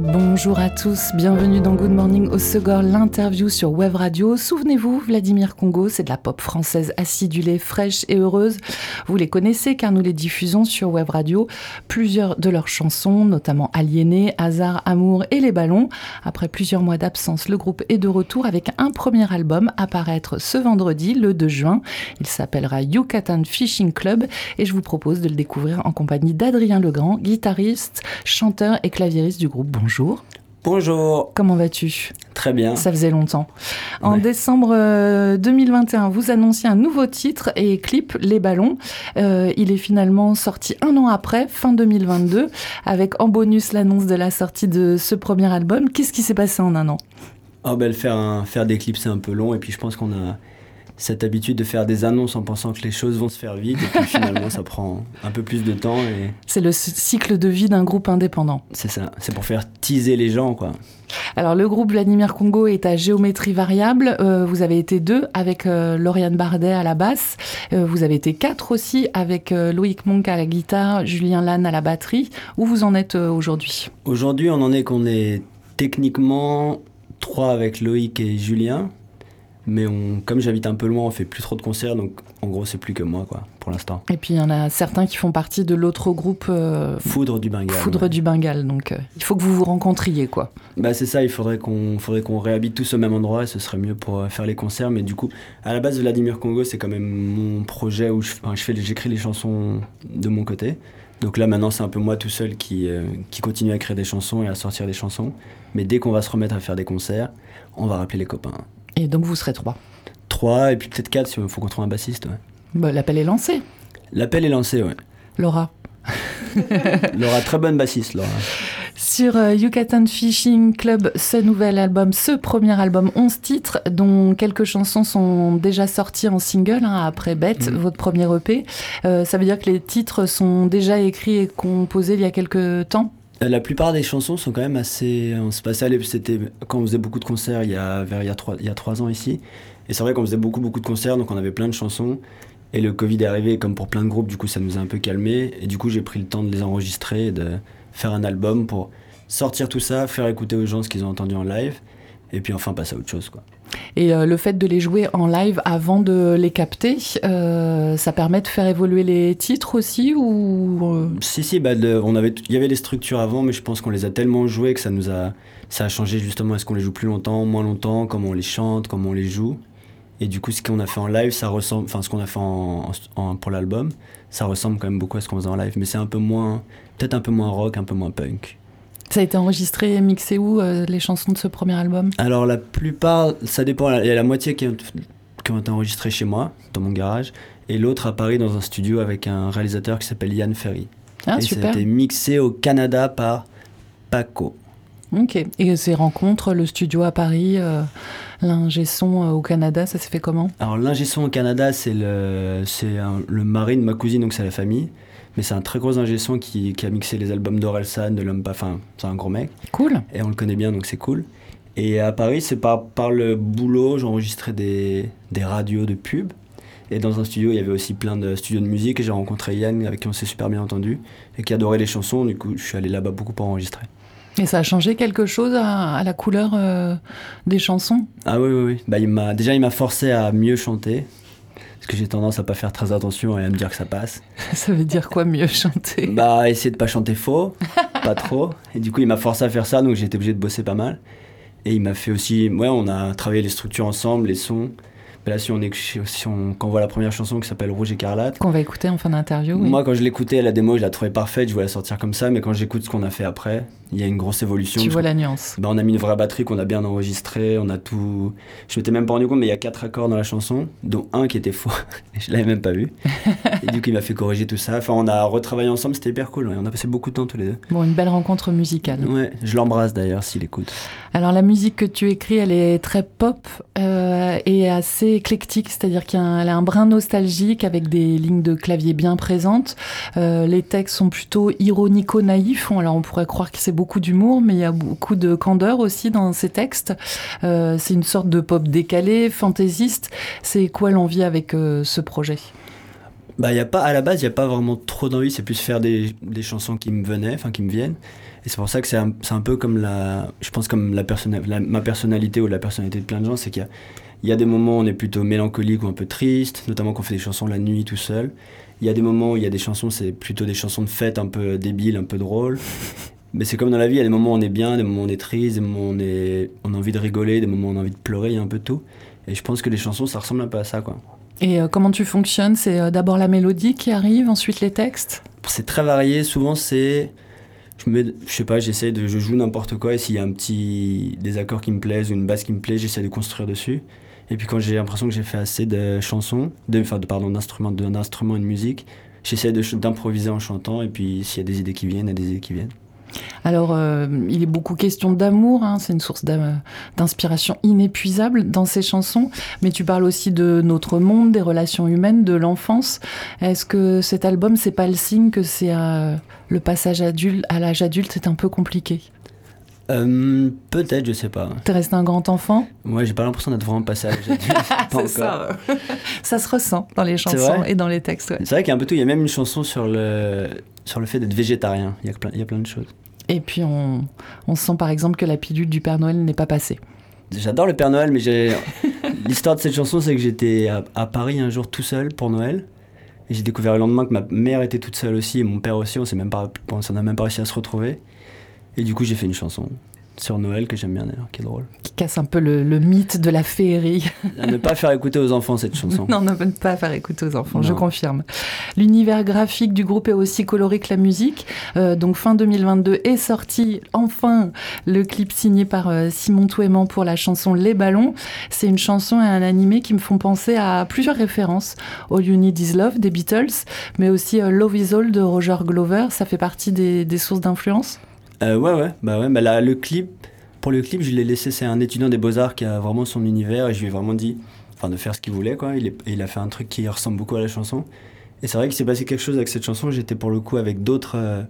Bonjour à tous, bienvenue dans Good Morning au Segor, l'interview sur Web Radio. Souvenez-vous, Vladimir Congo, c'est de la pop française acidulée, fraîche et heureuse. Vous les connaissez car nous les diffusons sur Web Radio. Plusieurs de leurs chansons, notamment Aliéné, Hasard, Amour et Les Ballons. Après plusieurs mois d'absence, le groupe est de retour avec un premier album à paraître ce vendredi, le 2 juin. Il s'appellera Yucatan Fishing Club et je vous propose de le découvrir en compagnie d'Adrien Legrand, guitariste, chanteur et claviériste du groupe. Bonjour. Comment vas-tu? Très bien. Ça faisait longtemps. En décembre 2021, euh, vous annonciez un nouveau titre et clip, Les Ballons. Euh, il est finalement sorti un an après, fin 2022, avec en bonus l'annonce de la sortie de ce premier album. Qu'est-ce qui s'est passé en un an? Oh ben, faire, faire des clips, c'est un peu long. Et puis je pense qu'on a cette habitude de faire des annonces en pensant que les choses vont se faire vite et puis finalement ça prend un peu plus de temps. Et... C'est le cycle de vie d'un groupe indépendant. C'est ça, c'est pour faire teaser les gens quoi. Alors le groupe Vladimir Congo est à géométrie variable. Euh, vous avez été deux avec euh, Lauriane Bardet à la basse. Euh, vous avez été quatre aussi avec Loïc Monk à la guitare, Julien Lannes à la batterie. Où vous en êtes aujourd'hui? Aujourd'hui on en est qu'on est techniquement trois avec Loïc et Julien. Mais on, comme j'habite un peu loin, on fait plus trop de concerts, donc en gros, c'est plus que moi, quoi, pour l'instant. Et puis il y en a certains qui font partie de l'autre groupe. Euh, Foudre du Bengale. Foudre du Bengale, donc euh, il faut que vous vous rencontriez, quoi. Bah c'est ça, il faudrait qu'on faudrait qu'on réhabite tous au même endroit, et ce serait mieux pour euh, faire les concerts. Mais du coup, à la base, Vladimir Congo, c'est quand même mon projet où je, je fais, j'écris les chansons de mon côté. Donc là maintenant c'est un peu moi tout seul qui, qui continue à écrire des chansons et à sortir des chansons. Mais dès qu'on va se remettre à faire des concerts, on va rappeler les copains. Et donc vous serez trois Trois, et puis peut-être quatre il faut qu'on trouve un bassiste. Ouais. Bah, L'appel est lancé. L'appel est lancé, ouais. Laura. Laura, très bonne bassiste, Laura. Sur euh, Yucatan Fishing Club, ce nouvel album, ce premier album, 11 titres, dont quelques chansons sont déjà sorties en single, hein, après Bête, mm. votre premier EP. Euh, ça veut dire que les titres sont déjà écrits et composés il y a quelques temps? La plupart des chansons sont quand même assez. On se passait à c'était quand on faisait beaucoup de concerts il y a, vers, il y a, trois, il y a trois ans ici. Et c'est vrai qu'on faisait beaucoup, beaucoup de concerts, donc on avait plein de chansons. Et le Covid est arrivé, comme pour plein de groupes, du coup ça nous a un peu calmé. Et du coup j'ai pris le temps de les enregistrer et de faire un album pour sortir tout ça, faire écouter aux gens ce qu'ils ont entendu en live. Et puis enfin passer à autre chose. quoi. Et euh, le fait de les jouer en live avant de les capter, euh, ça permet de faire évoluer les titres aussi ou euh? Si si, bah on avait, il y avait les structures avant, mais je pense qu'on les a tellement joués que ça nous a, ça a changé justement. Est-ce qu'on les joue plus longtemps, moins longtemps, comment on les chante, comment on les joue. Et du coup, ce qu'on a fait en live, ça ressemble, enfin ce qu'on a fait en, pour l'album, ça ressemble quand même beaucoup à ce qu'on faisait en live, mais c'est un peu moins, peut-être un peu moins rock, un peu moins punk. Ça a été enregistré et mixé où, euh, les chansons de ce premier album? Alors, la plupart, ça dépend. Il y a la moitié qui, qui ont été enregistrées chez moi, dans mon garage, et l'autre à Paris, dans un studio avec un réalisateur qui s'appelle Yann Ferry. Ah, et super. ça a été mixé au Canada par Paco. Ok. Et ces rencontres, le studio à Paris, euh, l'ingé son euh, au Canada, ça s'est fait comment? Alors, l'ingé son au Canada, c'est le, le mari de ma cousine, donc c'est la famille. Mais c'est un très gros ingé son qui, a mixé les albums d'Orelsan, de l'homme pas. Enfin, c'est un gros mec. Cool. Et on le connaît bien, donc c'est cool. Et à Paris, c'est par, par le boulot, j'enregistrais des, des radios de pub. Et dans un studio, il y avait aussi plein de studios de musique. Et j'ai rencontré Yann, avec qui on s'est super bien entendu, et qui adorait les chansons. Du coup, je suis allé là-bas beaucoup pour enregistrer. Et ça a changé quelque chose à, la couleur euh, des chansons? Ah oui, oui, oui. Bah, il m'a, déjà, il m'a forcé à mieux chanter que j'ai tendance à pas faire très attention et à me dire que ça passe. ça veut dire quoi mieux chanter? Bah essayer de pas chanter faux, pas trop. Et du coup il m'a forcé à faire ça, donc j'ai été obligé de bosser pas mal. Et il m'a fait aussi, ouais, on a travaillé les structures ensemble, les sons. Là, si on, est, si on, quand on voit la première chanson qui s'appelle Rouge écarlate. Qu'on va écouter en fin d'interview. Moi, quand je l'écoutais, la démo, je la trouvais parfaite, je voulais la sortir comme ça. Mais quand j'écoute ce qu'on a fait après, il y a une grosse évolution. Tu vois la nuance. Bah, on a mis une vraie batterie qu'on a bien enregistrée, on a tout. Je m'étais même pas rendu compte, mais il y a quatre accords dans la chanson, dont un qui était faux. je l'avais même pas vu. et du coup, il m'a fait corriger tout ça. Enfin, on a retravaillé ensemble, c'était hyper cool. On a passé beaucoup de temps tous les deux. Bon, une belle rencontre musicale. Ouais, je l'embrasse d'ailleurs s'il écoute. Alors, la musique que tu écris, elle est très pop euh, et assez éclectique, c'est-à-dire qu'elle a un brin nostalgique avec des lignes de clavier bien présentes. Euh, les textes sont plutôt ironico-naïfs. Alors on pourrait croire que c'est beaucoup d'humour, mais il y a beaucoup de candeur aussi dans ces textes. Euh, c'est une sorte de pop décalé, fantaisiste. C'est quoi l'envie avec euh, ce projet? Bah, y a pas, à la base, il n'y a pas vraiment trop d'envie, c'est plus faire des, chansons qui me venaient, enfin qui me viennent. Et c'est pour ça que c'est un, un, peu comme la, je pense comme la, la, ma personnalité ou la personnalité de plein de gens, c'est qu'il y a, il y a des moments où on est plutôt mélancolique ou un peu triste, notamment quand on fait des chansons la nuit tout seul. Il y a des moments où il y a des chansons, c'est plutôt des chansons de fête un peu débiles, un peu drôles. Mais c'est comme dans la vie, il y a des moments où on est bien, des moments où on est triste, des moments où on, est, on a envie de rigoler, des moments où on a envie de pleurer, il y a un peu de tout. Et je pense que les chansons, ça ressemble un peu à ça, quoi. Et euh, comment tu fonctionnes? C'est euh, d'abord la mélodie qui arrive, ensuite les textes? C'est très varié. Souvent, c'est. Je, me, je sais pas, j'essaie de. Je joue n'importe quoi et s'il y a un petit. des accords qui me plaisent ou une basse qui me plaît, j'essaie de construire dessus. Et puis quand j'ai l'impression que j'ai fait assez de chansons, de, pardon, d'instruments, d'instruments et de musique, j'essaie d'improviser en chantant. Et puis s'il y a des idées qui viennent, il y a des idées qui viennent. Alors, euh, il est beaucoup question d'amour, hein, c'est une source d'inspiration inépuisable dans ces chansons, mais tu parles aussi de notre monde, des relations humaines, de l'enfance. Est-ce que cet album, c'est pas le signe que c'est euh, le passage adulte, à l'âge adulte, c'est un peu compliqué? Euh, Peut-être, je sais pas. T'es resté un grand enfant? Moi, j'ai pas l'impression d'être vraiment passé à l'âge c'est ça. ça se ressent dans les chansons et dans les textes. C'est vrai qu'il y a un peu tout. Il y a même une chanson sur le, sur le fait d'être végétarien. Il y, a plein, il y a plein de choses. Et puis, on, on sent par exemple que la pilule du Père Noël n'est pas passée. J'adore le Père Noël, mais l'histoire de cette chanson, c'est que j'étais à, Paris un jour tout seul pour Noël. Et j'ai découvert le lendemain que ma mère était toute seule aussi et mon père aussi. On n'a même pas réussi à se retrouver. Et du coup, j'ai fait une chanson sur Noël que j'aime bien d'ailleurs, qui est drôle. Qui casse un peu le, mythe de la féerie. ne pas faire écouter aux enfants cette chanson. non, ne pas faire écouter aux enfants, je confirme. L'univers graphique du groupe est aussi coloré que la musique. Euh, donc fin 2022 est sorti enfin le clip signé par euh, Simon Touéman pour la chanson Les Ballons. C'est une chanson et un animé qui me font penser à plusieurs références. All You Need Is Love des Beatles, mais aussi euh, Love Is All de Roger Glover. Ça fait partie des, des sources d'influence euh, ouais, ouais, bah ouais, bah là, le clip, pour le clip, je l'ai laissé, c'est un étudiant des beaux-arts qui a vraiment son univers et je lui ai vraiment dit, enfin, de faire ce qu'il voulait, quoi. Il, il, a fait un truc qui ressemble beaucoup à la chanson. Et c'est vrai qu'il s'est passé quelque chose avec cette chanson. J'étais pour le coup avec d'autres euh,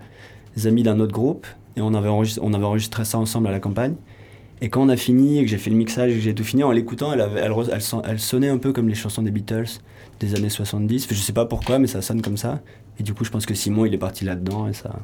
amis d'un autre groupe et on avait, on avait enregistré ça ensemble à la campagne. Et quand on a fini et que j'ai fait le mixage et que j'ai tout fini, en l'écoutant, elle, elle, elle, sonnait un peu comme les chansons des Beatles des années 70. je sais pas pourquoi, mais ça sonne comme ça. Et du coup, je pense que Simon, il est parti là-dedans et ça,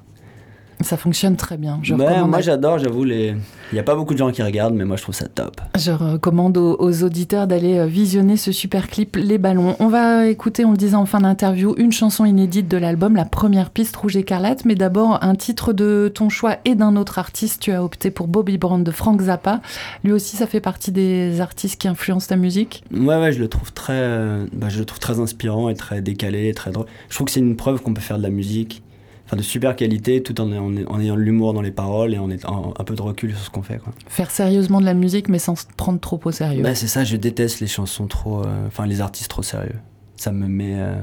ça fonctionne très bien. Je moi j'adore, j'avoue, les... il n'y a pas beaucoup de gens qui regardent, mais moi je trouve ça top. Je recommande aux, auditeurs d'aller euh, visionner ce super clip Les Ballons. On va écouter, on le disait en fin d'interview, une chanson inédite de l'album, la première piste Rouge Écarlate, mais d'abord un titre de ton choix et d'un autre artiste. Tu as opté pour Bobby Brown de Frank Zappa. Lui aussi, ça fait partie des artistes qui influencent ta musique Ouais, ouais, je le trouve très, euh, bah, je le trouve très inspirant et très décalé, très drôle. Je trouve que c'est une preuve qu'on peut faire de la musique enfin de super qualité tout en, en, ayant de l'humour dans les paroles et en ayant un peu de recul sur ce qu'on fait. Quoi. Faire sérieusement de la musique mais sans se prendre trop au sérieux. Bah, c'est ça, je déteste les chansons trop. Euh, enfin, les artistes trop sérieux. Ça me met euh,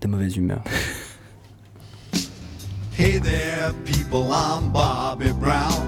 de mauvaise humeur. Hey there, people, I'm Bobby Brown.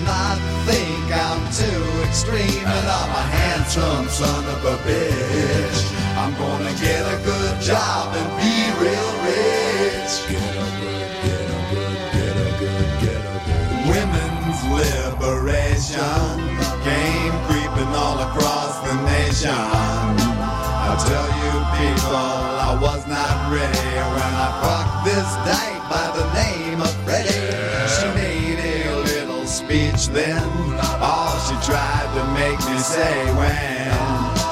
too extreme, and I'm a handsome son of a bitch. I'm gonna get a good job and be real rich. Get a good, get a good, get a good, get a good. Women's liberation came creeping all across the nation. I tell you people, I was not ready when I fucked this dyke by the name say when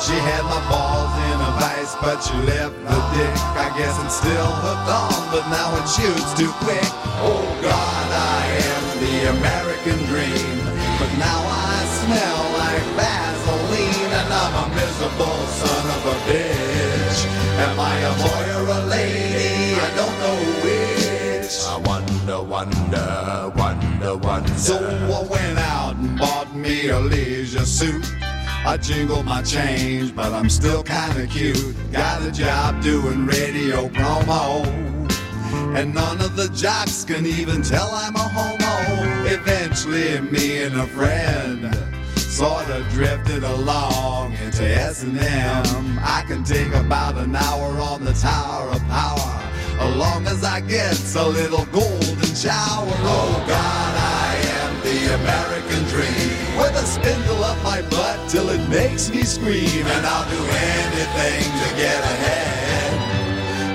she had my balls in a vice, but she left the dick. I guess I'm still hooked on, but now it shoots too quick. Oh God, I am the American dream, but now I smell like Vaseline, and I'm a miserable son of a bitch. Am I a boy or a lady? I don't know which. I wonder, wonder, wonder, wonder. So I went out and bought me a leisure suit. I jingle my change, but I'm still kinda cute. Got a job doing radio promo. And none of the jocks can even tell I'm a homo. Eventually, me and a friend sorta drifted along into S&M. I can take about an hour on the Tower of Power, as long as I get a little golden shower. Oh God, American dream, with a spindle up my butt till it makes me scream, and I'll do anything to get ahead.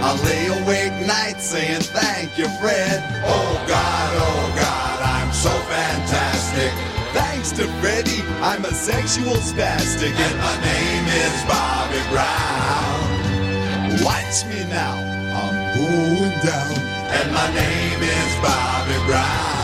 I lay awake nights saying thank you, Fred. Oh God, oh God, I'm so fantastic. Thanks to Freddie, I'm a sexual spastic, and my name is Bobby Brown. Watch me now, I'm going down, and my name is Bobby Brown.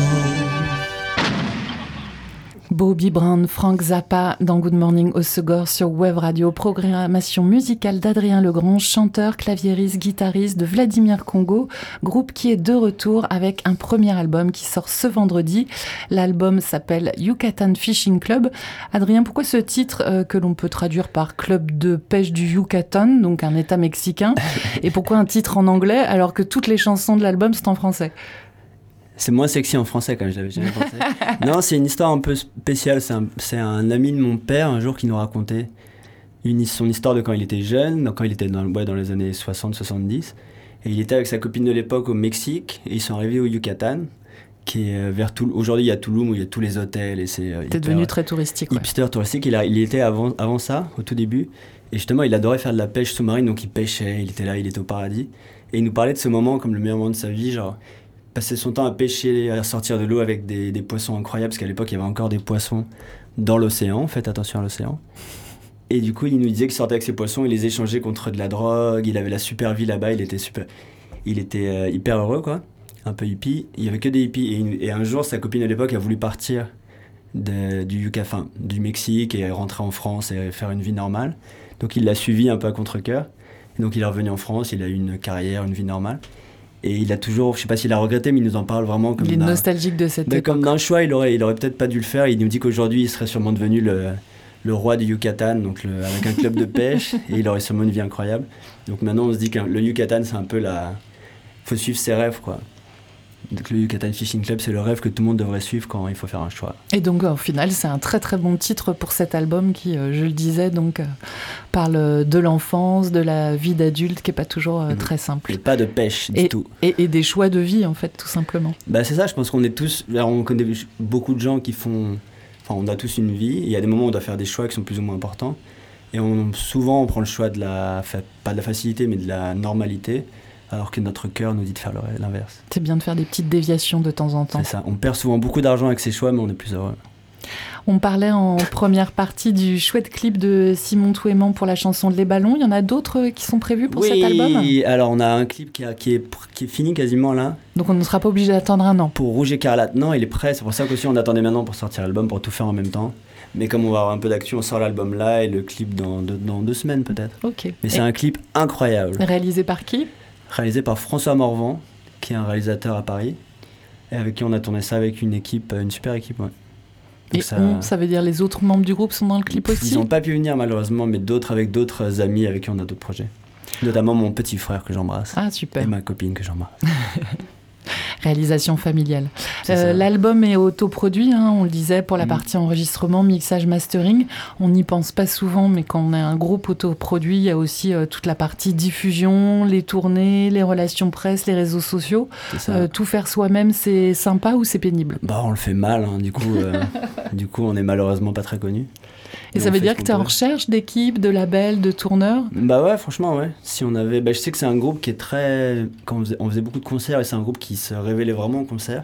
Bobby Brown, Frank Zappa dans Good Morning au Segor sur Web Radio, programmation musicale d'Adrien Legrand, chanteur, claviériste, guitariste de Vladimir Congo, groupe qui est de retour avec un premier album qui sort ce vendredi. L'album s'appelle Yucatan Fishing Club. Adrien, pourquoi ce titre euh, que l'on peut traduire par Club de pêche du Yucatan, donc un état mexicain, et pourquoi un titre en anglais alors que toutes les chansons de l'album sont en français? C'est moins sexy en français quand même, j'avais jamais pensé. non, c'est une histoire un peu spéciale. C'est un, ami de mon père un jour qui nous racontait une, son histoire de quand il était jeune, donc quand il était dans, ouais, dans les années 60-70. Et il était avec sa copine de l'époque au Mexique et ils sont arrivés au Yucatan, qui est euh, vers Toulouse. Aujourd'hui, il y a Tulum où il y a tous les hôtels et c'est. euh, T'es devenu très touristique. ouais. hipster touristique. Il, a, il y était avant, avant ça, au tout début. Et justement, il adorait faire de la pêche sous-marine, donc il pêchait, il était là, il était au paradis. Et il nous parlait de ce moment comme le meilleur moment de sa vie, genre passer son temps à pêcher, à sortir de l'eau avec des, des poissons incroyables, parce qu'à l'époque, il y avait encore des poissons dans l'océan, faites attention à l'océan. Et du coup, il nous disait qu'il sortait avec ses poissons, il les échangeait contre de la drogue, il avait la super vie là-bas, il était super... Il était euh, hyper heureux, quoi. Un peu hippie. Il y avait que des hippies. Et, un jour, sa copine à l'époque a voulu partir du, Yucatan, du Mexique et rentrer en France et faire une vie normale. Donc il l'a suivi un peu à contre-coeur. Donc il est revenu en France, il a eu une carrière, une vie normale. Et il a toujours, je sais pas s'il a regretté, mais il nous en parle vraiment comme Il est nostalgique de cette ben, époque. comme d'un choix, il aurait, il aurait peut-être pas dû le faire. Il nous dit qu'aujourd'hui, il serait sûrement devenu le, le roi du Yucatan, donc le- avec un club de pêche, et il aurait sûrement une vie incroyable. Donc maintenant, on se dit que le Yucatan, c'est un peu la. faut suivre ses rêves, quoi. Donc le Yucatan Fishing Club, c'est le rêve que tout le monde devrait suivre quand il faut faire un choix. Et donc, au final, c'est un très très bon titre pour cet album qui, euh, je le disais, donc euh, parle de l'enfance, de la vie d'adulte, qui est pas toujours euh, Mhm. très simple. Et pas de pêche du tout. Et, et des choix de vie, en fait, tout simplement. Bah c'est ça, je pense qu'on est tous, alors, on connaît beaucoup de gens qui font, enfin on a tous une vie, il y a des moments où on doit faire des choix qui sont plus ou moins importants, et on, souvent on prend le choix de la, pas de la facilité, mais de la normalité, alors que notre cœur nous dit de faire l'inverse. C'est bien de faire des petites déviations de temps en temps. C'est ça, on perd souvent beaucoup d'argent avec ses choix, mais on est plus heureux. On parlait en première partie du chouette clip de Simon Touéman pour la chanson Les Ballons. Il y en a d'autres qui sont prévus pour cet album Oui, alors on a un clip qui, a- qui, est, qui est fini quasiment là, Donc on ne sera pas obligé d'attendre un an. pour Rouge Écarlate. Non, il est prêt, c'est pour ça qu'aussi on attendait maintenant pour sortir l'album, pour tout faire en même temps. Mais comme on va avoir un peu d'action, on sort l'album là et le clip dans deux, dans deux semaines peut-être. Ok. Mais c'est un clip incroyable, Réalisé par qui? Réalisé par François Morvan, qui est un réalisateur à Paris, et avec qui on a tourné ça avec une équipe, une super équipe. Ouais. Et ça- on, ça veut dire les autres membres du groupe sont dans le clip aussi Ils n'ont pas pu venir malheureusement, mais d'autres avec d'autres amis avec qui on a d'autres projets. Notamment mon petit frère que j'embrasse. Ah super. Et ma copine que j'embrasse. Réalisation familiale. Euh. L'album est autoproduit, hein, on le disait, pour la Mm. partie enregistrement, mixage, mastering. On n'y pense pas souvent, mais quand on a un groupe autoproduit, il y a aussi euh, toute la partie diffusion, les tournées, les relations presse, les réseaux sociaux. Euh, tout faire soi-même, c'est sympa ou c'est pénible? Bah, on le fait mal, hein, du coup, du coup, on est malheureusement pas très connu. Et ça veut dire que tu es en recherche d'équipes, de labels, de tourneurs? Bah ouais, franchement, ouais. Si on avait, bah, je sais que c'est un groupe qui est très, quand on faisait, on faisait beaucoup de concerts et c'est un groupe qui se révélait vraiment en concert.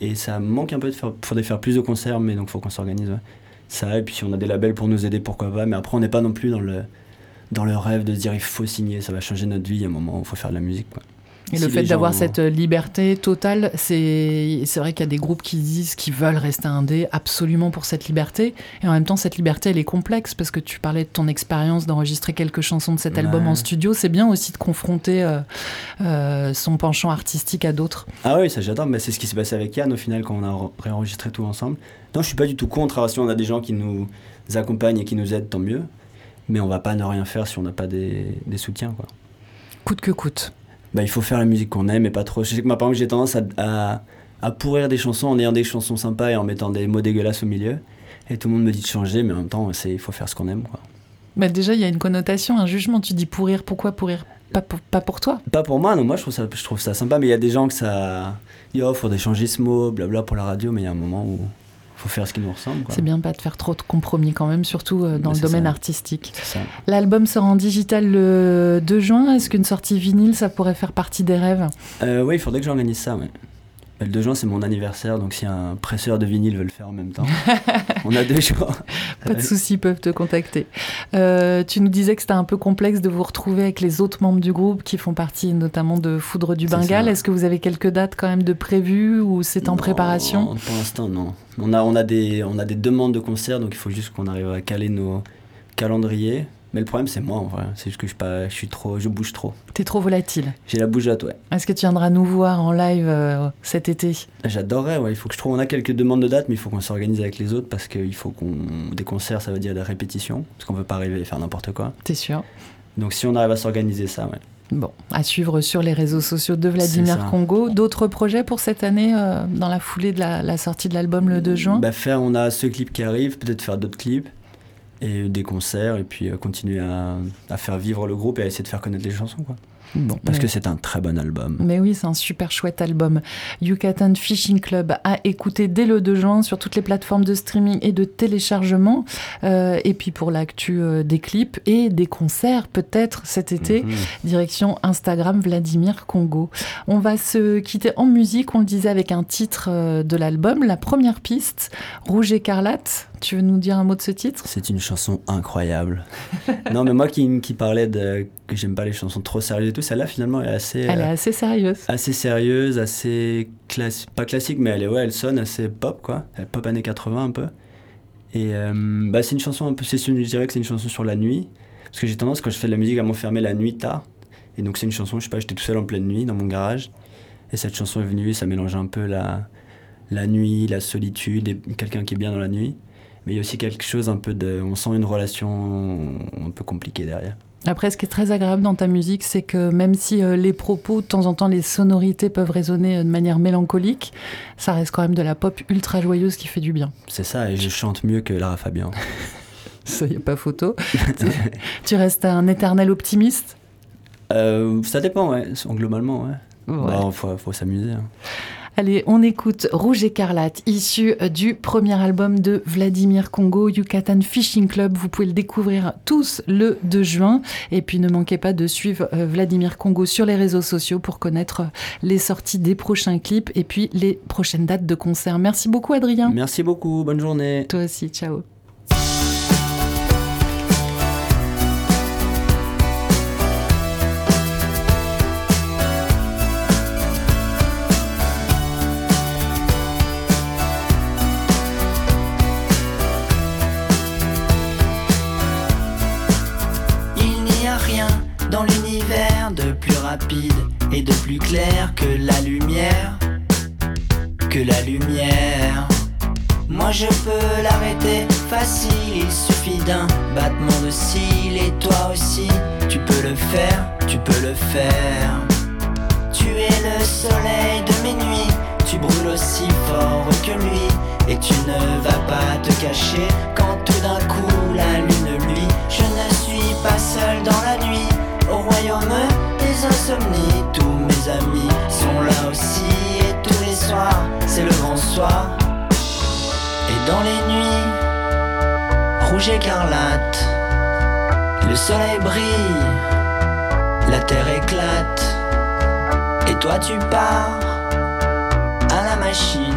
Et ça manque un peu de faire, faudrait faire plus de concerts, mais donc faut qu'on s'organise. ouais. Ça et puis si on a des labels pour nous aider, pourquoi pas. Mais après, on n'est pas non plus dans le, dans le rêve de se dire il faut signer, ça va changer notre vie. À un moment, il faut faire de la musique. Quoi. Et Si le fait d'avoir gens- cette liberté totale, c'est vrai qu'il y a des groupes qui disent qu'ils veulent rester indé absolument pour cette liberté. Et en même temps, cette liberté, elle est complexe parce que tu parlais de ton expérience d'enregistrer quelques chansons de cet album en studio. C'est bien aussi de confronter euh, euh, son penchant artistique à d'autres. Ah oui, ça j'adore, mais c'est ce qui s'est passé avec Yann au final quand on a re- réenregistré tout ensemble. Non, je suis pas du tout contre. Alors, si on a des gens qui nous accompagnent et qui nous aident, tant mieux. Mais on va pas ne rien faire si on n'a pas des, des soutiens. Quoi. Coûte que coûte. Bah, il faut faire la musique qu'on aime et pas trop. Je sais que moi, par exemple, j'ai tendance à, à, à pourrir des chansons en ayant des chansons sympas et en mettant des mots dégueulasses au milieu. Et tout le monde me dit de changer, mais en même temps, il faut faire ce qu'on aime. Quoi. Mais déjà, il y a une connotation, un jugement. Tu dis pourrir, pourquoi pourrir? Pas pour, pas pour toi. Pas pour moi, non, moi je trouve ça, je trouve ça sympa, mais il y a des gens que ça. Yo, faudrait changer ce mot, blabla pour la radio, mais il y a un moment où faut faire ce qui nous ressemble. C'est bien pas de faire trop de compromis quand même, surtout euh, dans le domaine ça. artistique. L'album sort en digital le 2 juin. Est-ce qu'une sortie vinyle, ça pourrait faire partie des rêves? Euh, oui, il faudrait que j'organise ça, ouais. Le 2 juin, c'est mon anniversaire, donc si un presseur de vinyle veut le faire en même temps, on a deux jours. Pas de soucis, ils peuvent te contacter. Euh, tu nous disais que c'était un peu complexe de vous retrouver avec les autres membres du groupe qui font partie notamment de Foudre du Bengale. Est-ce que vous avez quelques dates quand même de prévues ou c'est en Non, préparation? Pour l'instant, non. On a, on, a des, on a des demandes de concerts, donc il faut juste qu'on arrive à caler nos calendriers. Mais le problème, c'est moi, en vrai. C'est juste que je, suis pas, je suis trop, je bouge trop. T'es trop volatile. J'ai la bougeotte, ouais. Est-ce que tu viendras nous voir en live euh, cet été? J'adorerais, ouais. Il faut que je trouve. On a quelques demandes de dates, mais il faut qu'on s'organise avec les autres parce qu'il faut qu'on. Des concerts, ça veut dire des répétitions. Parce qu'on veut pas arriver et faire n'importe quoi. T'es sûr? Donc si on arrive à s'organiser ça, ouais. Bon, à suivre sur les réseaux sociaux de Vladimir. Congo. D'autres projets pour cette année euh, dans la foulée de la, la sortie de l'album le 2 juin? bah, faire, On a ce clip qui arrive, peut-être faire d'autres clips et des concerts et puis euh, continuer à, à faire vivre le groupe et à essayer de faire connaître les chansons, quoi. Bon, Parce mais- que c'est un très bon album. Mais oui, c'est un super chouette album. Yucatan Fishing Club à écouter dès le 2 juin sur toutes les plateformes de streaming et de téléchargement. Euh, et puis pour l'actu euh, des clips et des concerts, peut-être cet été, Mhm. direction Instagram Vladimir Congo. On va se quitter en musique, on le disait avec un titre euh, de l'album, la première piste, Rouge écarlate. Tu veux nous dire un mot de ce titre? C'est une chanson incroyable. non, mais moi qui, qui parlais de que j'aime pas les chansons trop sérieuses et tout, celle-là finalement est assez, Elle est euh, assez sérieuse. assez sérieuse, assez classique, pas classique, mais elle est ouais, elle sonne assez pop quoi, elle pop années 80 un peu. Et euh, bah, c'est une chanson un peu, c'est je dirais que c'est une chanson sur la nuit, parce que j'ai tendance quand je fais de la musique à m'enfermer la nuit tard. Et donc c'est une chanson, je sais pas, j'étais tout seul en pleine nuit dans mon garage, et cette chanson est venue, ça mélange un peu la la nuit, la solitude, et quelqu'un qui est bien dans la nuit. Mais il y a aussi quelque chose un peu de, on sent une relation un peu compliquée derrière. Après, ce qui est très agréable dans ta musique, c'est que même si euh, les propos, de temps en temps, les sonorités peuvent résonner euh, de manière mélancolique, ça reste quand même de la pop ultra joyeuse qui fait du bien. C'est ça, et je chante mieux que Lara Fabian. Ça, y a pas photo. tu, tu restes un éternel optimiste? Euh, ça dépend, ouais, globalement, ouais. Ouais. Bah, faut, faut s'amuser. hein. Allez, on écoute Rouge écarlate, issu euh, du premier album de Vladimir Congo, Yucatan Fishing Club. Vous pouvez le découvrir tous le 2 juin. Et puis ne manquez pas de suivre euh, Vladimir Congo sur les réseaux sociaux pour connaître euh, les sorties des prochains clips et puis les prochaines dates de concert. Merci beaucoup Adrien. Merci beaucoup, bonne journée. Toi aussi, ciao. De plus rapide et de plus clair que la lumière. Que la lumière. Moi je peux l'arrêter facile, il suffit d'un battement de cils et toi aussi tu peux le faire, tu peux le faire. Tu es le soleil de mes nuits, tu brûles aussi fort que lui et tu ne vas pas te cacher quand tout d'un coup la lune luit. Je ne suis pas seul dans la nuit, au royaume des insomnies, tous mes amis sont là aussi et tous les soirs c'est le grand soir. Et dans les nuits, rouge écarlate, le soleil brille, la terre éclate. Et toi tu pars à la machine,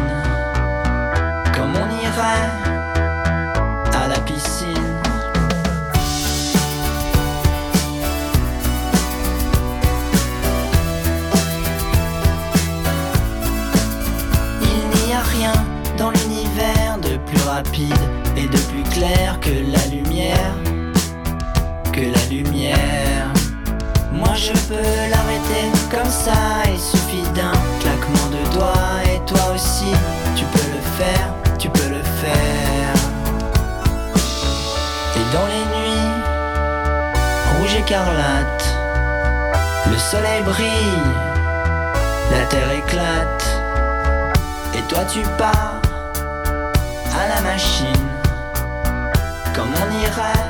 comme on irait et de plus clair que la lumière, que la lumière. Moi je peux l'arrêter comme ça, il suffit d'un claquement de doigts et toi aussi, tu peux le faire, tu peux le faire. Et dans les nuits, rouge écarlate, le soleil brille, la terre éclate, et toi tu pars machine, comme on irait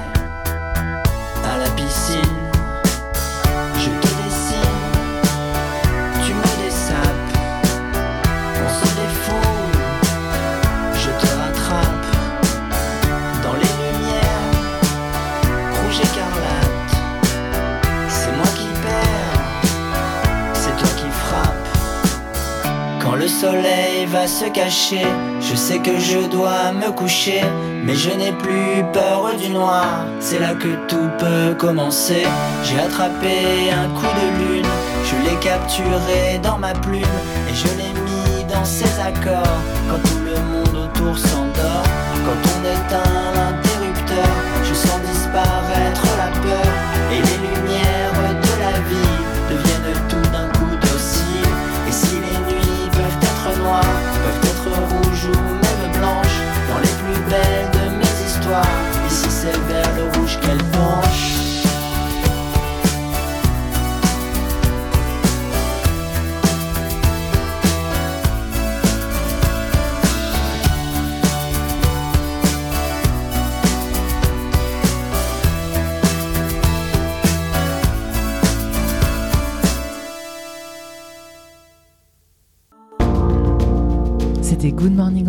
soleil va se cacher, je sais que je dois me coucher, mais je n'ai plus peur du noir. C'est là que tout peut commencer. J'ai attrapé un coup de lune, je l'ai capturé dans ma plume et je l'ai mis dans ses accords. Quand tout le monde autour s'endort, quand on éteint l'interrupteur,